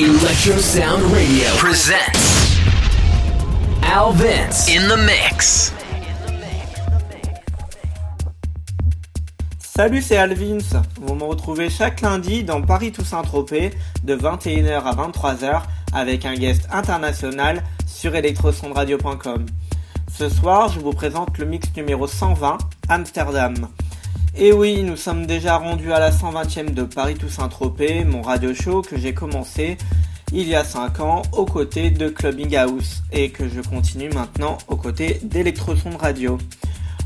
Electro Sound Radio presents Al Vince in the Mix. Salut, c'est Alvins. Vous me retrouvez chaque lundi dans Paris Toussaint Tropez de 21h à 23h avec un guest international sur electrosondradio.com. Ce soir, je vous présente le mix numéro 120, Amsterdam. Et oui, nous sommes déjà rendus à la 120e de Paris Toussaint Tropez, mon radio show que j'ai commencé il y a 5 ans aux côtés de Clubbing House et que je continue maintenant aux côtés d'Electroson Radio.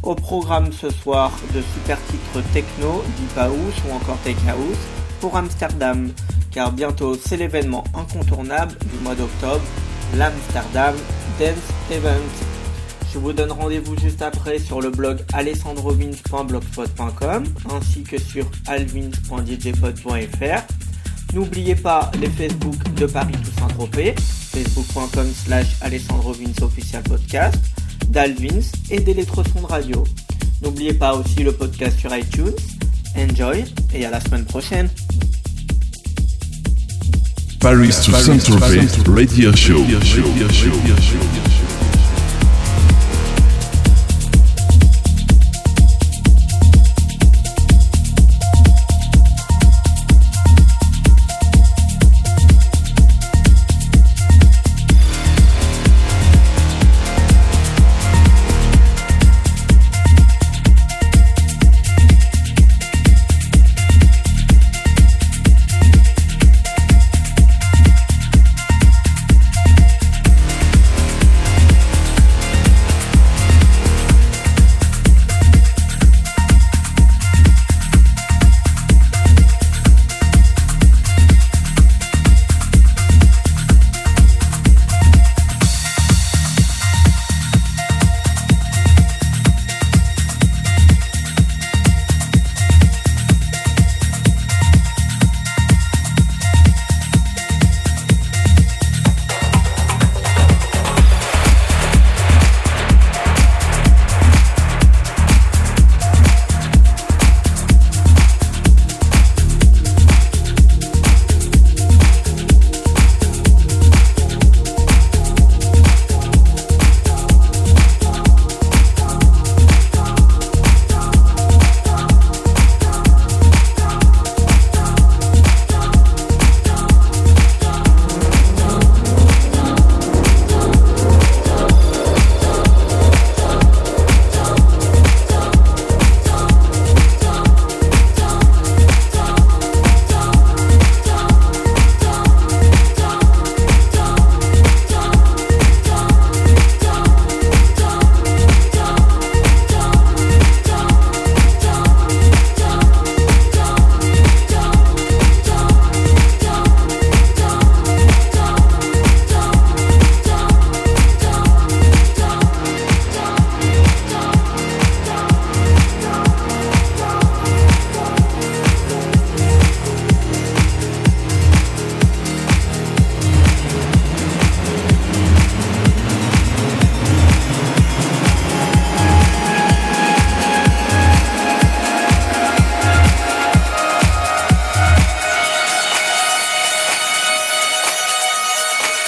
Au programme ce soir de super titres techno, deep house ou encore tech house pour Amsterdam, car bientôt c'est l'événement incontournable du mois d'octobre, l'Amsterdam Dance Event. Je vous donne rendez-vous juste après sur le blog alessandrovins.blogspot.com ainsi que sur alvins.djpod.fr. N'oubliez pas les Facebook de Paris Toussaint Tropez, facebook.com slash alessandrovins official podcast, d'Alvins et d'Electroson Radio. N'oubliez pas aussi le podcast sur iTunes. Enjoy et à la semaine prochaine. Paris Toussaint Tropez Radio Show.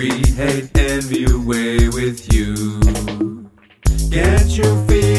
Create hate envy away with you. Get your feet.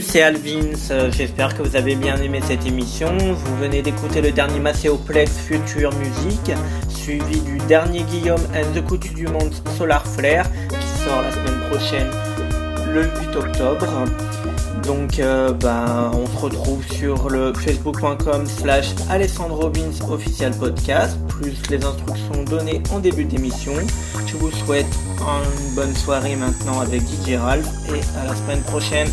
C'est Alvins, euh, j'espère que vous avez bien aimé cette émission. Vous venez d'écouter le dernier Macéoplex Future Music, suivi du dernier Guillaume and the Coutu du Monde Solar Flare, qui sort la semaine prochaine, le 8 octobre. Donc euh, ben, on se retrouve sur le facebook.com slash Alessandro Robbins official podcast, plus les instructions données en début d'émission. Je vous souhaite une bonne soirée maintenant avec DJ Ralph et à la semaine prochaine.